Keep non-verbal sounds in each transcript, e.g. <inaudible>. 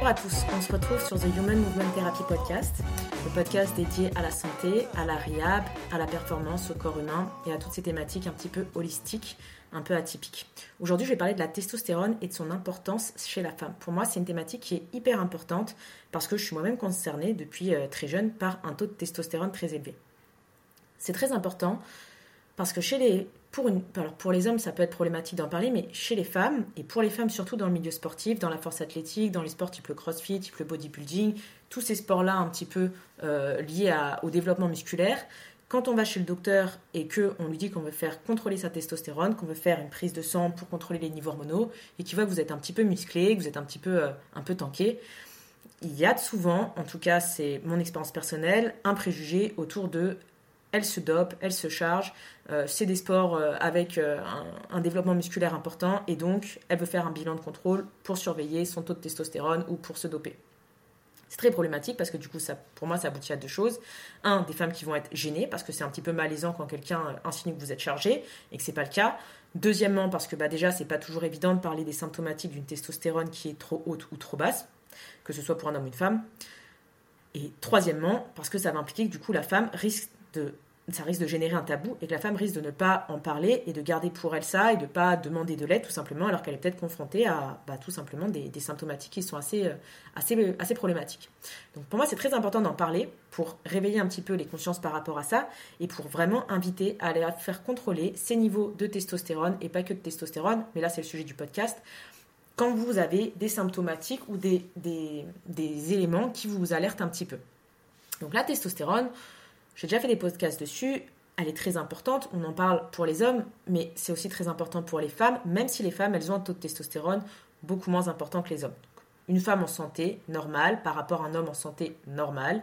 Bonjour à tous, on se retrouve sur The Human Movement Therapy Podcast, le podcast dédié à la santé, à la rehab, à la performance, au corps humain et à toutes ces thématiques un petit peu holistiques, un peu atypiques. Aujourd'hui, je vais parler de la testostérone et de son importance chez la femme. Pour moi, c'est une thématique qui est hyper importante parce que je suis moi-même concernée depuis euh, très jeune par un taux de testostérone très élevé. C'est très important parce que chez les, pour, une, pour les hommes, ça peut être problématique d'en parler, mais chez les femmes, et pour les femmes surtout dans le milieu sportif, dans la force athlétique, dans les sports type le crossfit, type le bodybuilding, tous ces sports-là un petit peu euh, liés au développement musculaire, quand on va chez le docteur et qu'on lui dit qu'on veut faire contrôler sa testostérone, qu'on veut faire une prise de sang pour contrôler les niveaux hormonaux, et qu'il voit que vous êtes un petit peu musclé, que vous êtes un petit peu, euh, un peu tanké, il y a souvent, en tout cas c'est mon expérience personnelle, un préjugé autour de elle se dope, elle se charge. Euh, c'est des sports euh, avec euh, un, développement musculaire important et donc elle veut faire un bilan de contrôle pour surveiller son taux de testostérone ou pour se doper. C'est très problématique parce que du coup, ça, pour moi, ça aboutit à deux choses. Un, des femmes qui vont être gênées parce que c'est un petit peu malaisant quand quelqu'un insinue que vous êtes chargé et que c'est pas le cas. Deuxièmement, parce que bah, déjà, c'est pas toujours évident de parler des symptomatiques d'une testostérone qui est trop haute ou trop basse, que ce soit pour un homme ou une femme. Et troisièmement, parce que ça va impliquer que du coup, la femme risque ça risque de générer un tabou et que la femme risque de ne pas en parler et de garder pour elle ça et de ne pas demander de l'aide tout simplement alors qu'elle est peut-être confrontée à bah, tout simplement des, symptomatiques qui sont assez, euh, assez, assez problématiques. Donc pour moi c'est très important d'en parler pour réveiller un petit peu les consciences par rapport à ça et pour vraiment inviter à aller faire contrôler ces niveaux de testostérone et pas que de testostérone, mais là c'est le sujet du podcast, quand vous avez des symptomatiques ou des, des, des éléments qui vous alertent un petit peu. Donc la testostérone, j'ai déjà fait des podcasts dessus. Elle est très importante. On en parle pour les hommes, mais c'est aussi très important pour les femmes, même si les femmes, elles ont un taux de testostérone beaucoup moins important que les hommes. Une femme en santé normale par rapport à un homme en santé normale,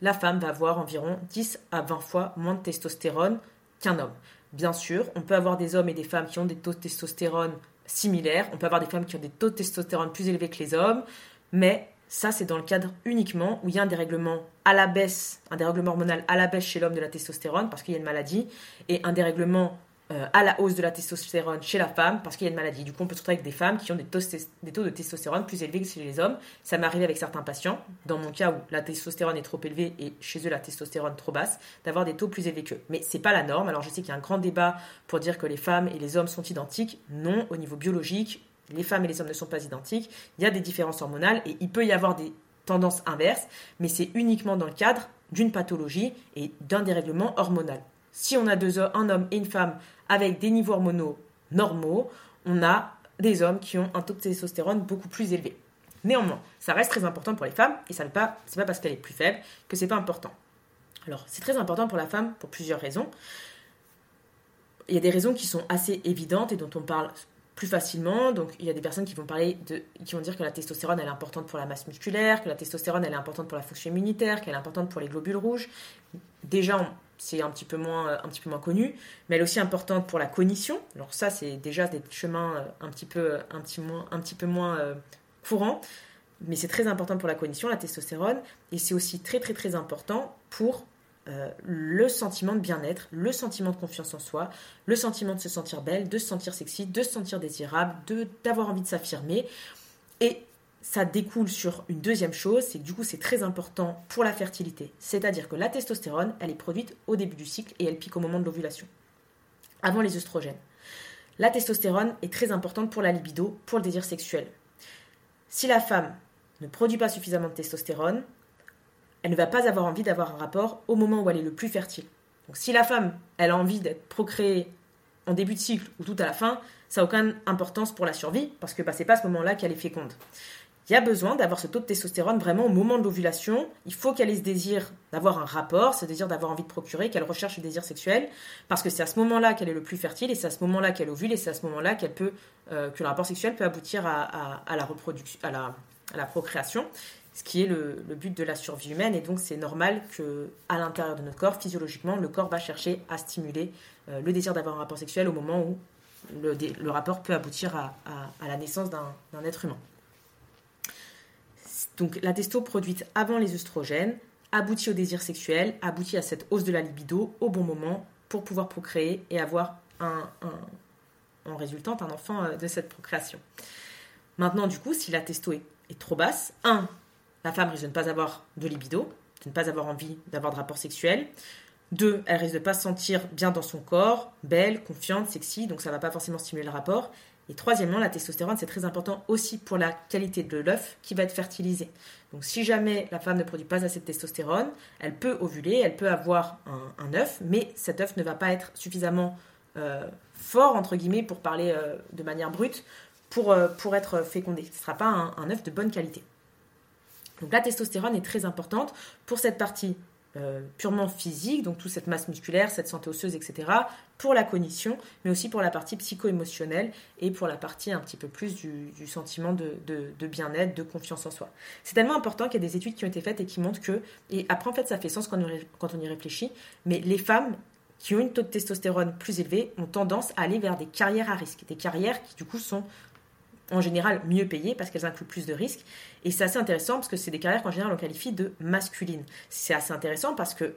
la femme va avoir environ 10 à 20 fois moins de testostérone qu'un homme. Bien sûr, on peut avoir des hommes et des femmes qui ont des taux de testostérone similaires, on peut avoir des femmes qui ont des taux de testostérone plus élevés que les hommes, mais ça, c'est dans le cadre uniquement où il y a un dérèglement à la baisse, un dérèglement hormonal à la baisse chez l'homme de la testostérone parce qu'il y a une maladie, et un dérèglement euh, à la hausse de la testostérone chez la femme parce qu'il y a une maladie. Du coup, on peut se retrouver avec des femmes qui ont des taux, de testostérone plus élevés que chez les hommes. Ça m'est arrivé avec certains patients, dans mon cas où la testostérone est trop élevée et chez eux la testostérone trop basse, d'avoir des taux plus élevés qu'eux. Mais c'est pas la norme. Alors je sais qu'il y a un grand débat pour dire que les femmes et les hommes sont identiques. Non, au niveau biologique, les femmes et les hommes ne sont pas identiques, il y a des différences hormonales et il peut y avoir des tendances inverses, mais c'est uniquement dans le cadre d'une pathologie et d'un dérèglement hormonal. Si on a deux, un homme et une femme avec des niveaux hormonaux normaux, on a des hommes qui ont un taux de testostérone beaucoup plus élevé. Néanmoins, ça reste très important pour les femmes et ça n'est pas, pas parce qu'elle est plus faible que c'est pas important. Alors, c'est très important pour la femme pour plusieurs raisons. Il y a des raisons qui sont assez évidentes et dont on parle plus facilement. Donc il y a des personnes qui vont parler de, qui vont dire que la testostérone elle est importante pour la masse musculaire, que la testostérone elle est importante pour la fonction immunitaire, qu'elle est importante pour les globules rouges. Déjà c'est un petit peu moins un petit peu moins connu, mais elle est aussi importante pour la cognition. Alors ça c'est déjà des chemins euh, un petit peu un petit moins un petit peu moins euh, courants, mais c'est très important pour la cognition la testostérone et c'est aussi très très très important pour euh, le sentiment de bien-être, le sentiment de confiance en soi, le sentiment de se sentir belle, de se sentir sexy, de se sentir désirable, d'avoir envie de s'affirmer. Et ça découle sur une deuxième chose, c'est que du coup c'est très important pour la fertilité. C'est-à-dire que la testostérone, elle est produite au début du cycle et elle pique au moment de l'ovulation, avant les œstrogènes. La testostérone est très importante pour la libido, pour le désir sexuel. Si la femme ne produit pas suffisamment de testostérone, elle ne va pas avoir envie d'avoir un rapport au moment où elle est le plus fertile. Donc si la femme, elle a envie d'être procréée en début de cycle ou tout à la fin, ça n'a aucune importance pour la survie, parce que bah, c'est pas à ce moment-là qu'elle est féconde. Il y a besoin d'avoir ce taux de testostérone vraiment au moment de l'ovulation. Il faut qu'elle ait ce désir d'avoir un rapport, ce désir d'avoir envie de procurer, qu'elle recherche le désir sexuel, parce que c'est à ce moment-là qu'elle est le plus fertile, et c'est à ce moment-là qu'elle ovule, et c'est à ce moment-là qu'elle peut, euh, que le rapport sexuel peut aboutir à, la reproduction, à la procréation ce qui est le, but de la survie humaine. Et donc, c'est normal que, à l'intérieur de notre corps, physiologiquement, le corps va chercher à stimuler euh, le désir d'avoir un rapport sexuel au moment où le, rapport peut aboutir à, la naissance d'un être humain. Donc, la testo produite avant les œstrogènes aboutit au désir sexuel, aboutit à cette hausse de la libido au bon moment pour pouvoir procréer et avoir en résultante un enfant euh, de cette procréation. Maintenant, du coup, si la testo est, est trop basse, un, la femme risque de ne pas avoir de libido, de ne pas avoir envie d'avoir de rapport sexuel. Deux, elle risque de ne pas se sentir bien dans son corps, belle, confiante, sexy, donc ça ne va pas forcément stimuler le rapport. Et troisièmement, la testostérone, c'est très important aussi pour la qualité de l'œuf qui va être fertilisé. Donc si jamais la femme ne produit pas assez de testostérone, elle peut ovuler, elle peut avoir un, œuf, mais cet œuf ne va pas être suffisamment euh, fort, entre guillemets, pour parler euh, de manière brute, pour, euh, pour être fécondé. Ce ne sera pas un, un œuf de bonne qualité. Donc la testostérone est très importante pour cette partie euh, purement physique, donc toute cette masse musculaire, cette santé osseuse, etc., pour la cognition, mais aussi pour la partie psycho-émotionnelle et pour la partie un petit peu plus du, sentiment de, bien-être, de confiance en soi. C'est tellement important qu'il y a des études qui ont été faites et qui montrent que, et après en fait ça fait sens quand on, y réfléchit, mais les femmes qui ont une taux de testostérone plus élevé ont tendance à aller vers des carrières à risque, des carrières qui du coup sont en général mieux payées parce qu'elles incluent plus de risques. Et c'est assez intéressant parce que c'est des carrières qu'en général on qualifie de masculines. C'est assez intéressant parce que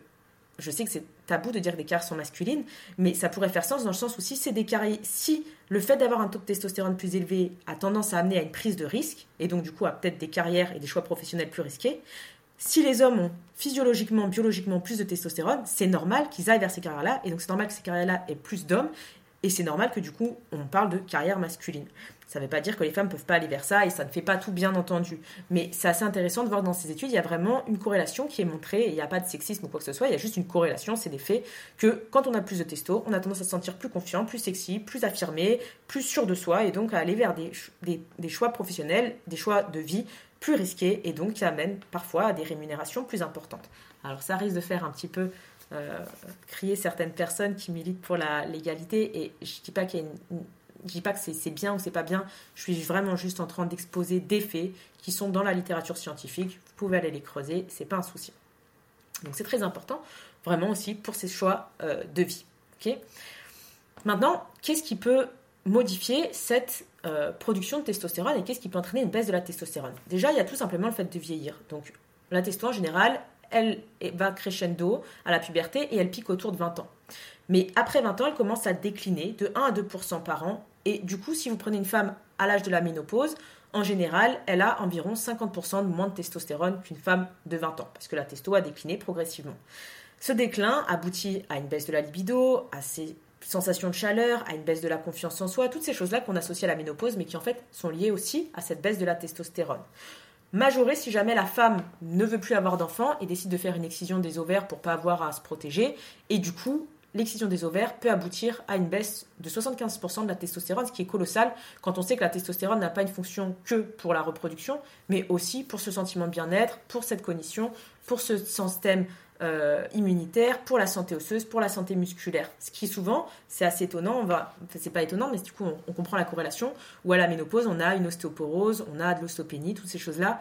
je sais que c'est tabou de dire que des carrières sont masculines, mais ça pourrait faire sens dans le sens où si c'est des carrières, si le fait d'avoir un taux de testostérone plus élevé a tendance à amener à une prise de risque, et donc du coup à peut-être des carrières et des choix professionnels plus risqués, si les hommes ont physiologiquement, biologiquement plus de testostérone, c'est normal qu'ils aillent vers ces carrières-là, et donc c'est normal que ces carrières-là aient plus d'hommes, et c'est normal que du coup on parle de carrière masculine. Ça ne veut pas dire que les femmes ne peuvent pas aller vers ça et ça ne fait pas tout bien entendu. Mais c'est assez intéressant de voir dans ces études, il y a vraiment une corrélation qui est montrée, il n'y a pas de sexisme ou quoi que ce soit, il y a juste une corrélation, c'est des faits que quand on a plus de testo, on a tendance à se sentir plus confiant, plus sexy, plus affirmé, plus sûr de soi et donc à aller vers des, des, choix professionnels, des choix de vie plus risqués et donc qui amènent parfois à des rémunérations plus importantes. Alors ça risque de faire un petit peu crier certaines personnes qui militent pour la légalité et je dis pas qu'il y a une dis pas que c'est bien ou c'est pas bien, je suis vraiment juste en train d'exposer des faits qui sont dans la littérature scientifique. Vous pouvez aller les creuser, c'est pas un souci. Donc c'est très important, vraiment aussi pour ces choix euh, de vie. Maintenant, qu'est-ce qui peut modifier cette euh, production de testostérone et qu'est-ce qui peut entraîner une baisse de la testostérone? Déjà, il y a tout simplement le fait de vieillir. Donc la testo en général, elle va crescendo à la puberté et elle pique autour de 20 ans. Mais après 20 ans, elle commence à décliner de 1 à 2% par an et du coup, si vous prenez une femme à l'âge de la ménopause, en général, elle a environ 50% de moins de testostérone qu'une femme de 20 ans, parce que la testo a décliné progressivement. Ce déclin aboutit à une baisse de la libido, à ces sensations de chaleur, à une baisse de la confiance en soi, toutes ces choses-là qu'on associe à la ménopause, mais qui en fait sont liées aussi à cette baisse de la testostérone. Majoré si jamais la femme ne veut plus avoir d'enfants et décide de faire une excision des ovaires pour pas avoir à se protéger, et du coup, l'excision des ovaires peut aboutir à une baisse de 75% de la testostérone, ce qui est colossal quand on sait que la testostérone n'a pas une fonction que pour la reproduction, mais aussi pour ce sentiment de bien-être, pour cette cognition, pour ce système euh, immunitaire, pour la santé osseuse, pour la santé musculaire. Ce qui souvent, c'est assez étonnant, on va, c'est pas étonnant, mais du coup on, comprend la corrélation, où à la ménopause on a une ostéoporose, on a de l'ostéopénie, toutes ces choses-là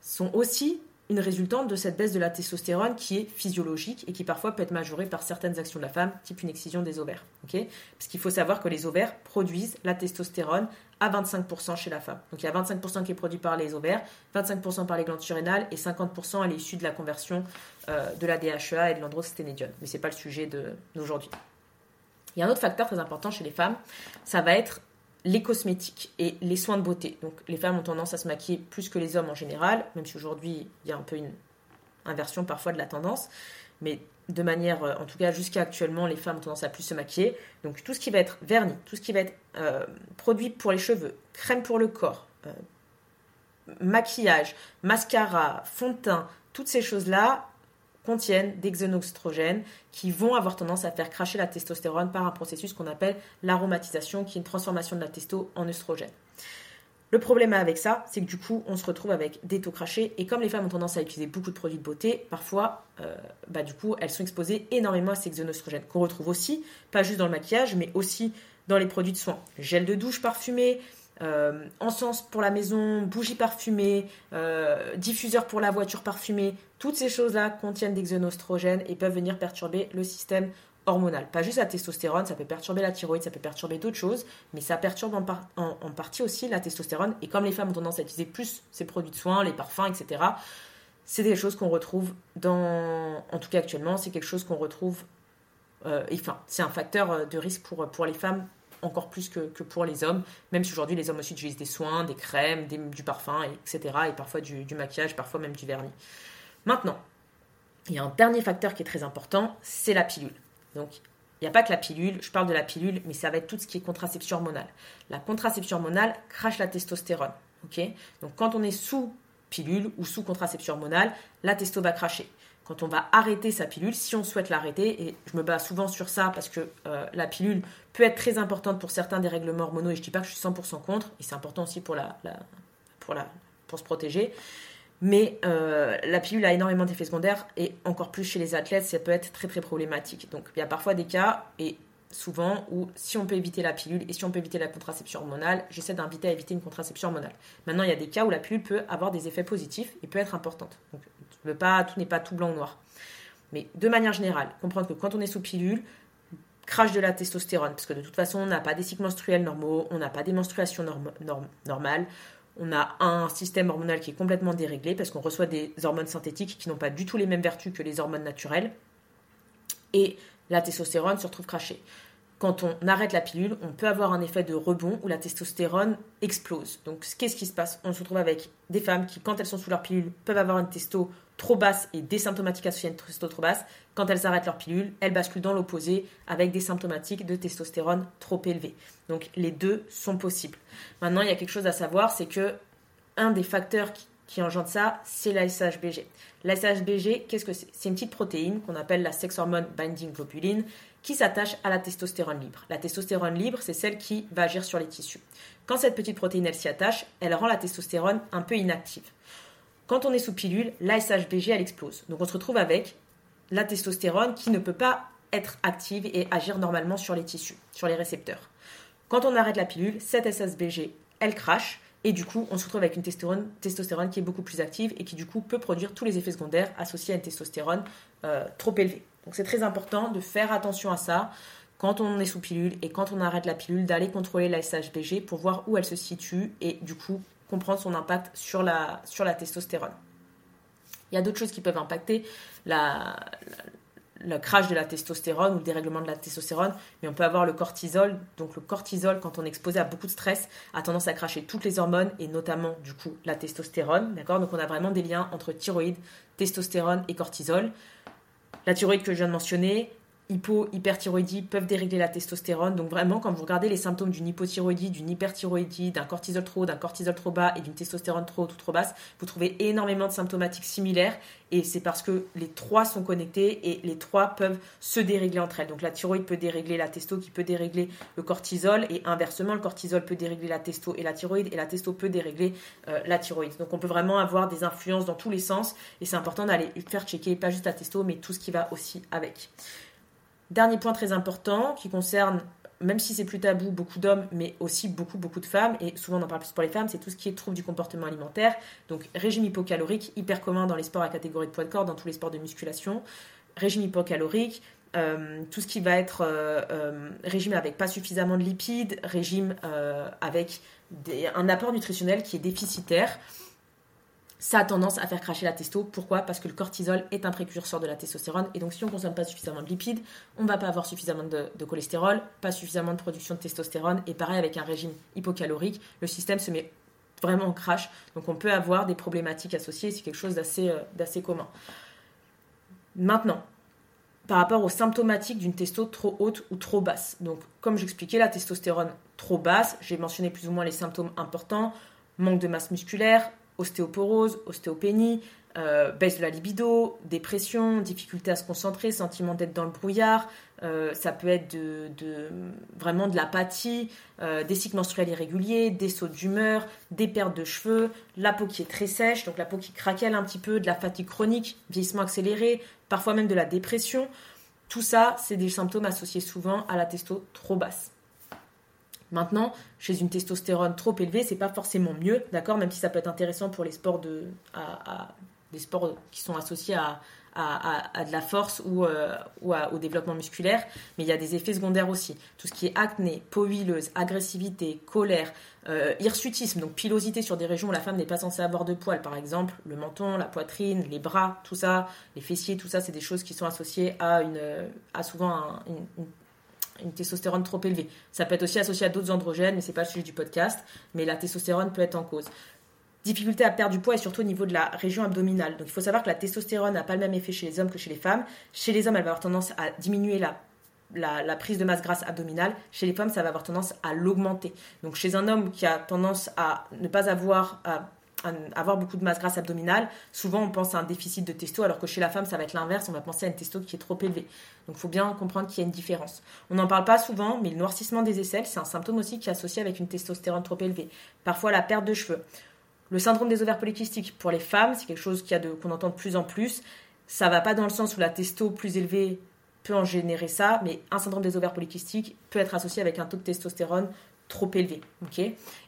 sont aussi une résultante de cette baisse de la testostérone qui est physiologique et qui parfois peut être majorée par certaines actions de la femme, type une excision des ovaires. Parce qu'il faut savoir que les ovaires produisent la testostérone à 25% chez la femme. Donc il y a 25% qui est produit par les ovaires, 25% par les glandes surrénales et 50% elle est issue de la conversion euh, de la DHEA et de l'androsténédione. Mais ce n'est pas le sujet d'aujourd'hui. Il y a un autre facteur très important chez les femmes, ça va être les cosmétiques et les soins de beauté. Donc les femmes ont tendance à se maquiller plus que les hommes en général, même si aujourd'hui il y a un peu une inversion parfois de la tendance. Mais de manière, euh, en tout cas jusqu'à actuellement, les femmes ont tendance à plus se maquiller. Donc tout ce qui va être vernis, tout ce qui va être euh, produit pour les cheveux, crème pour le corps, euh, maquillage, mascara, fond de teint, toutes ces choses-là contiennent des xénoestrogènes qui vont avoir tendance à faire cracher la testostérone par un processus qu'on appelle l'aromatisation, qui est une transformation de la testo en œstrogène. Le problème avec ça, c'est que du coup, on se retrouve avec des taux crachés. Et comme les femmes ont tendance à utiliser beaucoup de produits de beauté, parfois, euh, bah, du coup, elles sont exposées énormément à ces xénoestrogènes, qu'on retrouve aussi, pas juste dans le maquillage, mais aussi dans les produits de soins. Gel de douche parfumé, euh, encens pour la maison, bougies parfumées, euh, diffuseur pour la voiture parfumée, toutes ces choses-là contiennent des xénoestrogènes et peuvent venir perturber le système hormonal. Pas juste la testostérone, ça peut perturber la thyroïde, ça peut perturber d'autres choses, mais ça perturbe en, partie aussi la testostérone. Et comme les femmes ont tendance à utiliser plus ces produits de soins, les parfums, etc., c'est des choses qu'on retrouve dans... En tout cas actuellement, c'est quelque chose qu'on retrouve... Euh, enfin, c'est un facteur de risque pour les femmes encore plus que, pour les hommes, même si aujourd'hui les hommes aussi utilisent des soins, des crèmes, du parfum, etc. Et parfois du, maquillage, parfois même du vernis. Maintenant, il y a un dernier facteur qui est très important, c'est la pilule. Donc, il n'y a pas que la pilule, je parle de la pilule, mais ça va être tout ce qui est contraception hormonale. La contraception hormonale crache la testostérone. Donc, quand on est sous pilule ou sous contraception hormonale, la testo va cracher. Quand on va arrêter sa pilule, si on souhaite l'arrêter, et je me bats souvent sur ça parce que euh, la pilule peut être très importante pour certains dérèglements hormonaux, et je dis pas que je suis 100% contre, et c'est important aussi pour, la, pour, la, pour se protéger. Mais euh, la pilule a énormément d'effets secondaires et encore plus chez les athlètes, ça peut être très très problématique. Donc il y a parfois des cas, et souvent, où si on peut éviter la pilule et si on peut éviter la contraception hormonale, j'essaie d'inviter à éviter une contraception hormonale. Maintenant, il y a des cas où la pilule peut avoir des effets positifs et peut être importante. Pas, tout n'est pas tout blanc ou noir. Mais de manière générale, comprendre que quand on est sous pilule, crache de la testostérone, parce que de toute façon, on n'a pas des cycles menstruels normaux, on n'a pas des menstruations normales, on a un système hormonal qui est complètement déréglé parce qu'on reçoit des hormones synthétiques qui n'ont pas du tout les mêmes vertus que les hormones naturelles. Et la testostérone se retrouve crachée. Quand on arrête la pilule, on peut avoir un effet de rebond où la testostérone explose. Donc, qu'est-ce qui se passe? On se retrouve avec des femmes qui, quand elles sont sous leur pilule, peuvent avoir une testo trop basse et des symptomatiques associées à une testo trop basse. Quand elles arrêtent leur pilule, elles basculent dans l'opposé avec des symptomatiques de testostérone trop élevées. Donc, les deux sont possibles. Maintenant, il y a quelque chose à savoir, c'est que un des facteurs qui, engendre ça, c'est la SHBG. La SHBG, qu'est-ce que c'est? C'est une petite protéine qu'on appelle la sex hormone binding globulin qui s'attache à la testostérone libre. La testostérone libre, c'est celle qui va agir sur les tissus. Quand cette petite protéine s'y attache, elle rend la testostérone un peu inactive. Quand on est sous pilule, la SHBG elle explose. Donc on se retrouve avec la testostérone qui ne peut pas être active et agir normalement sur les tissus, sur les récepteurs. Quand on arrête la pilule, cette SHBG elle crache et du coup, on se retrouve avec une testostérone, testostérone, qui est beaucoup plus active et qui du coup peut produire tous les effets secondaires associés à une testostérone euh, trop élevée. Donc c'est très important de faire attention à ça quand on est sous pilule et quand on arrête la pilule, d'aller contrôler la SHBG pour voir où elle se situe et du coup comprendre son impact sur la, sur la testostérone. Il y a d'autres choses qui peuvent impacter la, le crash de la testostérone ou le dérèglement de la testostérone, mais on peut avoir le cortisol. Donc le cortisol, quand on est exposé à beaucoup de stress, a tendance à cracher toutes les hormones et notamment du coup la testostérone. D'accord? Donc on a vraiment des liens entre thyroïde, testostérone et cortisol. La thyroïde que je viens de mentionner, hypo, hyperthyroïdie peuvent dérégler la testostérone. Donc vraiment, quand vous regardez les symptômes d'une hypothyroïdie, d'une hyperthyroïdie, d'un cortisol trop haut, d'un cortisol trop bas et d'une testostérone trop haute ou trop basse, vous trouvez énormément de symptomatiques similaires. Et c'est parce que les trois sont connectés et les trois peuvent se dérégler entre elles. Donc la thyroïde peut dérégler la testo qui peut dérégler le cortisol et inversement, le cortisol peut dérégler la testo et la thyroïde et la testo peut dérégler euh, la thyroïde. Donc on peut vraiment avoir des influences dans tous les sens et c'est important d'aller faire checker pas juste la testo mais tout ce qui va aussi avec. Dernier point très important qui concerne, même si c'est plus tabou, beaucoup d'hommes, mais aussi beaucoup, beaucoup de femmes, et souvent on en parle plus pour les femmes, c'est tout ce qui est trouble du comportement alimentaire. Donc régime hypocalorique, hyper commun dans les sports à catégorie de poids de corps, dans tous les sports de musculation. Régime hypocalorique, euh, tout ce qui va être euh, euh, régime avec pas suffisamment de lipides, régime avec un apport nutritionnel qui est déficitaire ça a tendance à faire cracher la testo. Pourquoi? Parce que le cortisol est un précurseur de la testostérone. Et donc, si on ne consomme pas suffisamment de lipides, on ne va pas avoir suffisamment de, cholestérol, pas suffisamment de production de testostérone. Et pareil, avec un régime hypocalorique, le système se met vraiment en crash. Donc, on peut avoir des problématiques associées. C'est quelque chose d'assez euh, commun. Maintenant, par rapport aux symptomatiques d'une testo trop haute ou trop basse. Donc, comme j'expliquais, la testostérone trop basse, j'ai mentionné plus ou moins les symptômes importants manque de masse musculaire, ostéoporose, ostéopénie, euh, baisse de la libido, dépression, difficulté à se concentrer, sentiment d'être dans le brouillard, euh, ça peut être vraiment de l'apathie, euh, des cycles menstruels irréguliers, des sauts d'humeur, des pertes de cheveux, la peau qui est très sèche, donc la peau qui craquelle un petit peu, de la fatigue chronique, vieillissement accéléré, parfois même de la dépression. Tout ça, c'est des symptômes associés souvent à la testo trop basse. Maintenant, chez une testostérone trop élevée, c'est pas forcément mieux, d'accord Même si ça peut être intéressant pour les sports de, des sports qui sont associés à, à, de la force ou, euh, ou au développement musculaire, mais il y a des effets secondaires aussi. Tout ce qui est acné, peau huileuse, agressivité, colère, euh, hirsutisme, donc pilosité sur des régions où la femme n'est pas censée avoir de poils, par exemple le menton, la poitrine, les bras, tout ça, les fessiers, tout ça, c'est des choses qui sont associées à, une, à souvent une une testostérone trop élevée. Ça peut être aussi associé à d'autres androgènes, mais c'est pas le sujet du podcast. Mais la testostérone peut être en cause. Difficulté à perdre du poids et surtout au niveau de la région abdominale. Donc il faut savoir que la testostérone n'a pas le même effet chez les hommes que chez les femmes. Chez les hommes, elle va avoir tendance à diminuer la, prise de masse grasse abdominale, chez les femmes, ça va avoir tendance à l'augmenter. Donc chez un homme qui a tendance à ne pas avoir, avoir beaucoup de masse grasse abdominale, souvent on pense à un déficit de testo, alors que chez la femme, ça va être l'inverse, on va penser à une testo qui est trop élevée. Donc il faut bien comprendre qu'il y a une différence. On n'en parle pas souvent, mais le noircissement des aisselles, c'est un symptôme aussi qui est associé avec une testostérone trop élevée. Parfois la perte de cheveux. Le syndrome des ovaires polykystiques, pour les femmes, c'est quelque chose qu'on entend de plus en plus. Ça va pas dans le sens où la testo plus élevée peut en générer ça, mais un syndrome des ovaires polykystiques peut être associé avec un taux de testostérone trop élevé. ok?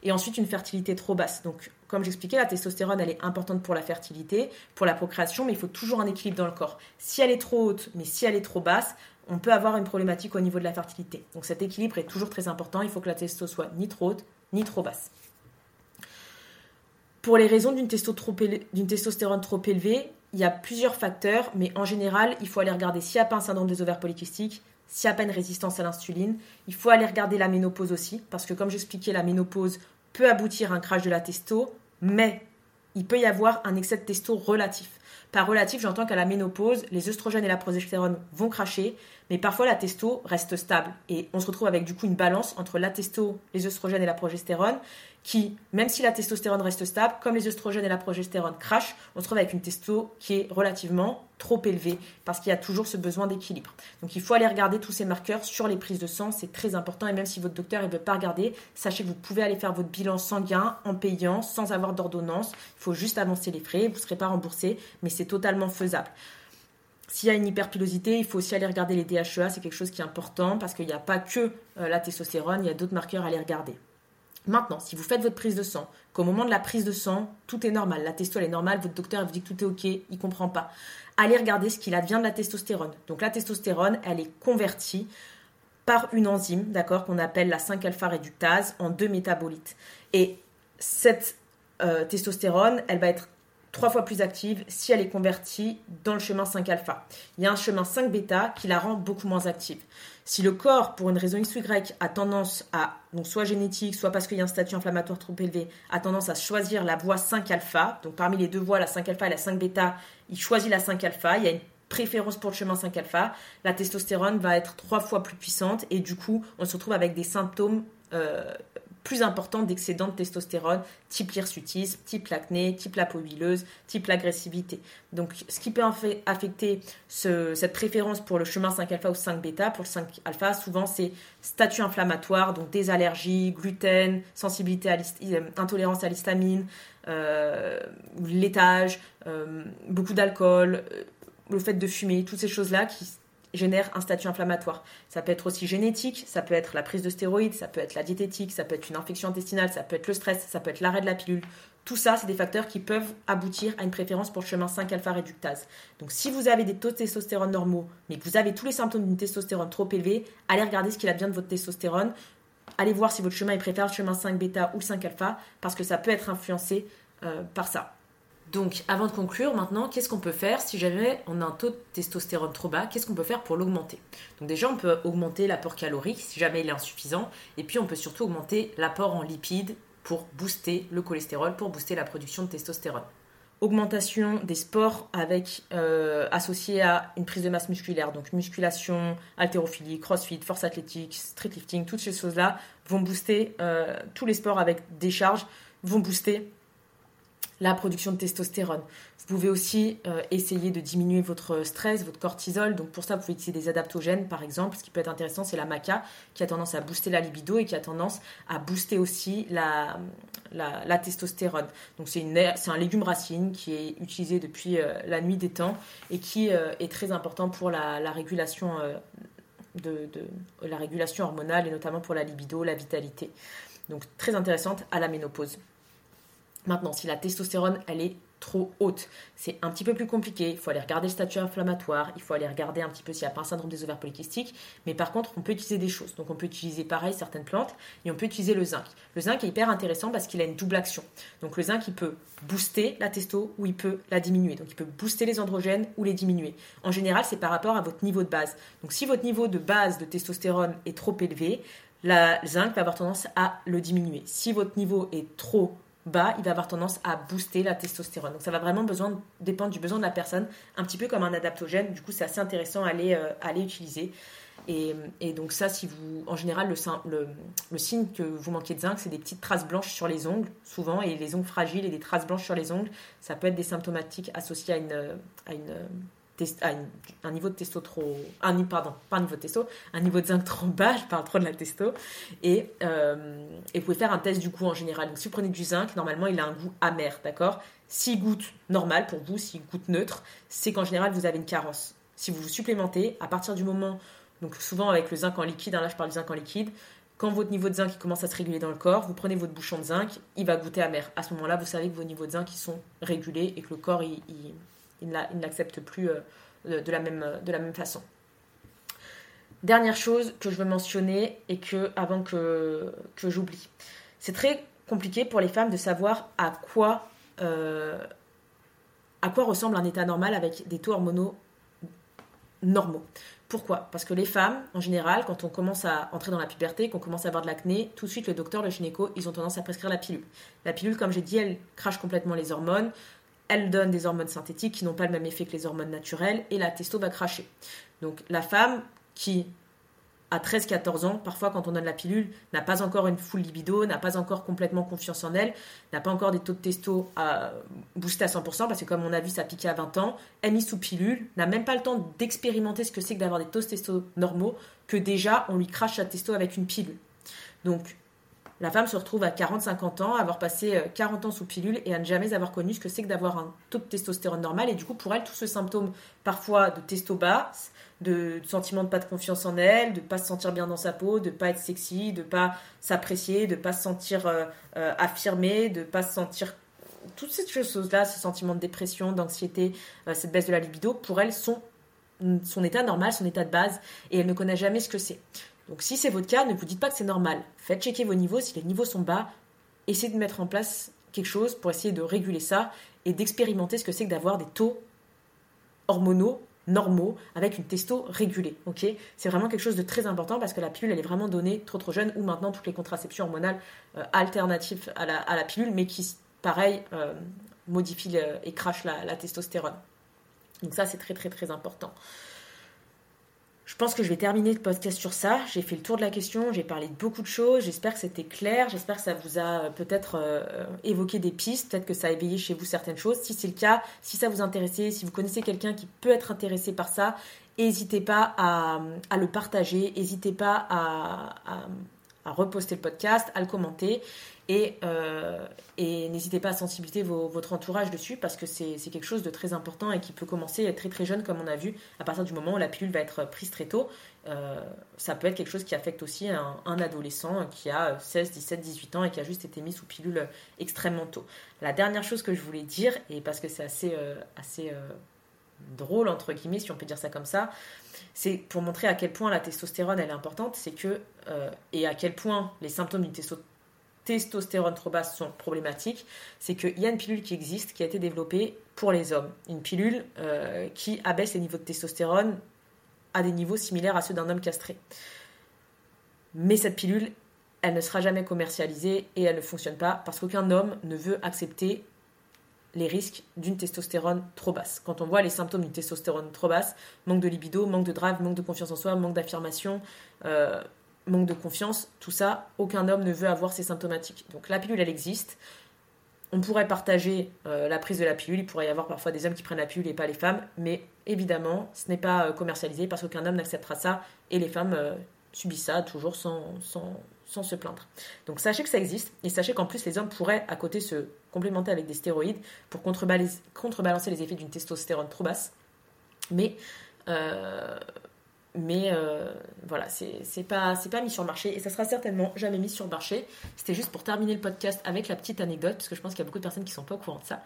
Et ensuite, une fertilité trop basse. Donc, comme j'expliquais, la testostérone, elle est importante pour la fertilité, pour la procréation, mais il faut toujours un équilibre dans le corps. Si elle est trop haute, mais si elle est trop basse, on peut avoir une problématique au niveau de la fertilité. Donc, cet équilibre est toujours très important. Il faut que la testo soit ni trop haute, ni trop basse. Pour les raisons d'une testostérone trop élevée, il y a plusieurs facteurs, mais en général, il faut aller regarder s'il n'y a pas un syndrome des ovaires polykystiques, s'il n'y a pas une résistance à l'insuline. Il faut aller regarder la ménopause aussi, parce que comme j'expliquais, la ménopause peut aboutir à un crash de la testo, mais il peut y avoir un excès de testo relatif. Par relatif, j'entends qu'à la ménopause, les œstrogènes et la progestérone vont cracher, mais parfois la testo reste stable. Et on se retrouve avec du coup une balance entre la testo, les œstrogènes et la progestérone, qui, même si la testostérone reste stable, comme les œstrogènes et la progestérone crachent, on se trouve avec une testo qui est relativement trop élevée, parce qu'il y a toujours ce besoin d'équilibre. Donc il faut aller regarder tous ces marqueurs sur les prises de sang, c'est très important, et même si votre docteur ne veut pas regarder, sachez que vous pouvez aller faire votre bilan sanguin en payant, sans avoir d'ordonnance, il faut juste avancer les frais, vous ne serez pas remboursé, mais c'est totalement faisable. S'il y a une hyperpilosité, il faut aussi aller regarder les DHEA, c'est quelque chose qui est important parce qu'il n'y a pas que euh, la testostérone, il y a d'autres marqueurs à aller regarder. Maintenant, si vous faites votre prise de sang, qu'au moment de la prise de sang, tout est normal, la testo est normale, votre docteur vous dit que tout est ok, il comprend pas. Allez regarder ce qu'il advient de la testostérone. Donc la testostérone, elle est convertie par une enzyme, d'accord, qu'on appelle la 5-alpha réductase en deux métabolites. Et cette euh, testostérone, elle va être trois fois plus active si elle est convertie dans le chemin 5-alpha. Il y a un chemin 5-bêta qui la rend beaucoup moins active. Si le corps, pour une raison X ou a tendance à, donc soit génétique, soit parce qu'il y a un statut inflammatoire trop élevé, a tendance à choisir la voie 5-alpha, donc parmi les deux voies, la 5-alpha et la 5-bêta, il choisit la 5-alpha, il y a une préférence pour le chemin 5-alpha, la testostérone va être trois fois plus puissante et du coup, on se retrouve avec des symptômes euh, plus important d'excédent de testostérone, type l'hirsutisme, type l'acné, type la peau huileuse, type l'agressivité. Donc, ce qui peut affecter cette préférence pour le chemin 5-alpha ou 5-bêta, pour le 5-alpha, souvent c'est statut inflammatoire, donc des allergies, gluten, sensibilité à euh, intolérance à l'histamine, euh, laitage, euh, beaucoup d'alcool, euh, le fait de fumer, toutes ces choses-là qui génère un statut inflammatoire. Ça peut être aussi génétique, ça peut être la prise de stéroïdes, ça peut être la diététique, ça peut être une infection intestinale, ça peut être le stress, ça peut être l'arrêt de la pilule. Tout ça, c'est des facteurs qui peuvent aboutir à une préférence pour le chemin 5-alpha réductase. Donc si vous avez des taux de testostérone normaux, mais que vous avez tous les symptômes d'une testostérone trop élevée, allez regarder ce qu'il a bien de votre testostérone. Allez voir si votre chemin est le chemin 5-bêta ou 5-alpha, parce que ça peut être influencé euh, par ça. Donc, avant de conclure, maintenant, qu'est-ce qu'on peut faire si jamais on a un taux de testostérone trop bas? Qu'est-ce qu'on peut faire pour l'augmenter? Donc, déjà, on peut augmenter l'apport calorique si jamais il est insuffisant. Et puis, on peut surtout augmenter l'apport en lipides pour booster le cholestérol, pour booster la production de testostérone. Augmentation des sports avec euh, à une prise de masse musculaire, donc musculation, haltérophilie, crossfit, force athlétique, street lifting, toutes ces choses-là vont booster euh, tous les sports avec des charges, vont booster la production de testostérone. Vous pouvez aussi euh, essayer de diminuer votre stress, votre cortisol. Donc pour ça, vous pouvez utiliser des adaptogènes, par exemple. Ce qui peut être intéressant, c'est la maca, qui a tendance à booster la libido et qui a tendance à booster aussi la, testostérone. Donc c'est un légume racine qui est utilisé depuis euh, la nuit des temps et qui euh, est très important pour la, régulation. La régulation hormonale et notamment pour la libido, la vitalité. Donc très intéressante à la ménopause. Maintenant, si la testostérone, elle est trop haute. C'est un petit peu plus compliqué. Il faut aller regarder le statut inflammatoire. Il faut aller regarder un petit peu s'il n'y a pas un syndrome des ovaires polykystiques. Mais par contre, on peut utiliser des choses. Donc, on peut utiliser pareil certaines plantes et on peut utiliser le zinc. Le zinc est hyper intéressant parce qu'il a une double action. Donc, le zinc, il peut booster la testo ou il peut la diminuer. Donc, il peut booster les androgènes ou les diminuer. En général, c'est par rapport à votre niveau de base. Donc, si votre niveau de base de testostérone est trop élevé, la zinc va avoir tendance à le diminuer. Si votre niveau est trop bas, il va avoir tendance à booster la testostérone. Donc ça va vraiment dépendre du besoin de la personne, un petit peu comme un adaptogène. Du coup, c'est assez intéressant à aller, euh, utiliser. Et, donc ça, si vous, en général, le, le, signe que vous manquez de zinc, c'est des petites traces blanches sur les ongles, souvent, et les ongles fragiles et des traces blanches sur les ongles, ça peut être des symptomatiques associés à une, à une un niveau de testo trop. Un, pardon, pas un niveau de testo, un niveau de zinc trop <laughs> bas, je parle trop de la testo. Et, euh, et vous pouvez faire un test du goût en général. Donc si vous prenez du zinc, normalement il a un goût amer, d'accord? S'il goûte normal pour vous, s'il goûte neutre, c'est qu'en général vous avez une carence. Si vous vous supplémentez, à partir du moment, donc souvent avec le zinc en liquide, hein, là je parle du zinc en liquide, quand votre niveau de zinc commence à se réguler dans le corps, vous prenez votre bouchon de zinc, il va goûter amer. À ce moment-là, vous savez que vos niveaux de zinc ils sont régulés et que le corps il ne l'accepte plus euh, de, la même, de la même façon. Dernière chose que je veux mentionner et que avant que, que j'oublie. C'est très compliqué pour les femmes de savoir à quoi, euh, à quoi ressemble un état normal avec des taux hormonaux normaux. Pourquoi? Parce que les femmes, en général, quand on commence à entrer dans la puberté, qu'on commence à avoir de l'acné, tout de suite le docteur, le gynéco, ils ont tendance à prescrire la pilule. La pilule, comme j'ai dit, elle crache complètement les hormones elle donne des hormones synthétiques qui n'ont pas le même effet que les hormones naturelles et la testo va cracher. Donc la femme qui à 13-14 ans, parfois quand on donne la pilule, n'a pas encore une full libido, n'a pas encore complètement confiance en elle, n'a pas encore des taux de testo à booster à 100%, parce que comme on a vu, ça piqué à 20 ans, elle mise sous pilule, n'a même pas le temps d'expérimenter ce que c'est que d'avoir des taux de testo normaux, que déjà on lui crache sa testo avec une pilule. Donc la femme se retrouve à 40-50 ans, avoir passé 40 euh, ans sous pilule et à ne jamais avoir connu ce que c'est que d'avoir un taux de testostérone normal. Et du coup, pour elle, tout ce symptôme parfois de testo basse, de, sentiment de pas de confiance en elle, de pas se sentir bien dans sa peau, de pas être sexy, de pas s'apprécier, de pas se sentir euh, euh, affirmée, de pas se sentir toutes ces choses-là, ce sentiment de dépression, d'anxiété, cette baisse de la libido, pour elle sont son état normal, son état de base, et elle ne connaît jamais ce que c'est. Donc si c'est votre cas, ne vous dites pas que c'est normal. Faites checker vos niveaux. Si les niveaux sont bas, essayez de mettre en place quelque chose pour essayer de réguler ça et d'expérimenter ce que c'est que d'avoir des taux hormonaux normaux avec une testo régulée. C'est vraiment quelque chose de très important parce que la pilule elle est vraiment donnée trop trop jeune ou maintenant toutes les contraceptions hormonales euh, alternatives à la, pilule mais qui pareil euh, modifient et crachent la, la testostérone. Donc ça c'est très très très important. Je pense que je vais terminer le podcast sur ça. J'ai fait le tour de la question, j'ai parlé de beaucoup de choses. J'espère que c'était clair. J'espère que ça vous a euh, peut-être euh, évoqué des pistes, peut-être que ça a éveillé chez vous certaines choses. Si c'est le cas, si ça vous intéressait, si vous connaissez quelqu'un qui peut être intéressé par ça, n'hésitez pas à, le partager, n'hésitez pas à, à reposter le podcast, à le commenter. Euh, et, n'hésitez pas à sensibiliser votre entourage dessus parce que c'est quelque chose de très important et qui peut commencer très très jeune comme on a vu à partir du moment où la pilule va être prise très tôt. Euh, ça peut être quelque chose qui affecte aussi un, adolescent qui a 16, 17, 18 ans et qui a juste été mis sous pilule extrêmement tôt. La dernière chose que je voulais dire, et parce que c'est assez, euh, assez drôle entre guillemets si on peut dire ça comme ça, c'est pour montrer à quel point la testostérone elle est importante, c'est que et à quel point les symptômes d'une testostérone testostérone trop basse sont problématiques, c'est qu'il y a une pilule qui existe, qui a été développée pour les hommes. Une pilule euh, qui abaisse les niveaux de testostérone à des niveaux similaires à ceux d'un homme castré. Mais cette pilule, elle ne sera jamais commercialisée et elle ne fonctionne pas parce qu'aucun homme ne veut accepter les risques d'une testostérone trop basse. Quand on voit les symptômes d'une testostérone trop basse, manque de libido, manque de drive, manque de confiance en soi, manque d'affirmation, euh, manque de confiance, tout ça, aucun homme ne veut avoir ces symptomatiques. Donc la pilule, elle existe. On pourrait partager euh, la prise de la pilule. Il pourrait y avoir parfois des hommes qui prennent la pilule et pas les femmes. Mais évidemment, ce n'est pas euh, commercialisé parce qu'aucun homme n'acceptera ça. Et les femmes subissent ça toujours sans, sans, se plaindre. Donc sachez que ça existe. Et sachez qu'en plus, les hommes pourraient à côté se complémenter avec des stéroïdes pour contrebalancer, les effets d'une testostérone trop basse. Mais mais euh, voilà, c'est pas, pas mis sur le marché et ça sera certainement jamais mis sur le marché. C'était juste pour terminer le podcast avec la petite anecdote, parce que je pense qu'il y a beaucoup de personnes qui sont pas au courant de ça.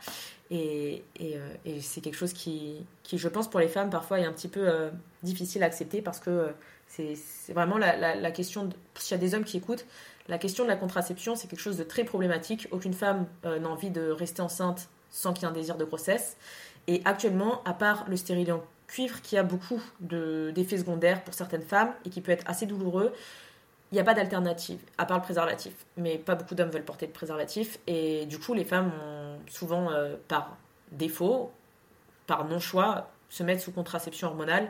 Et, et, euh, c'est quelque chose qui, qui, je pense, pour les femmes, parfois est un petit peu euh, difficile à accepter parce que c'est vraiment la, question, s'il y a des hommes qui écoutent, la question de la contraception, c'est quelque chose de très problématique. Aucune femme n'a envie de rester enceinte sans qu'il y ait un désir de grossesse. Et actuellement, à part le stérilet cuivre qui a beaucoup d'effets secondaires pour certaines femmes et qui peut être assez douloureux. Il n'y a pas d'alternative, à part le préservatif. Mais pas beaucoup d'hommes veulent porter de préservatif. Et du coup, les femmes ont souvent, euh, par défaut, par non-choix, se mettre sous contraception hormonale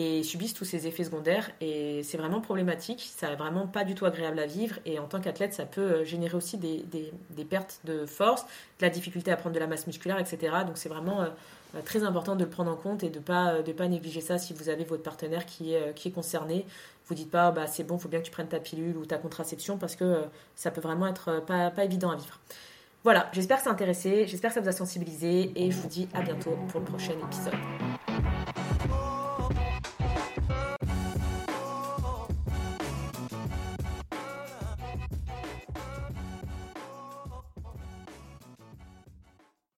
et subissent tous ces effets secondaires. Et c'est vraiment problématique, ça n'est vraiment pas du tout agréable à vivre. Et en tant qu'athlète, ça peut euh, générer aussi des, des, pertes de force, de la difficulté à prendre de la masse musculaire, etc. Donc c'est vraiment euh, euh, très important de le prendre en compte et de ne pas, de pas négliger ça si vous avez votre partenaire qui est, qui est concerné. Vous dites pas, bah, c'est bon, il faut bien que tu prennes ta pilule ou ta contraception parce que ça peut vraiment être pas, pas évident à vivre. Voilà, j'espère que ça a intéressé, j'espère que ça vous a sensibilisé et je vous dis à bientôt pour le prochain épisode.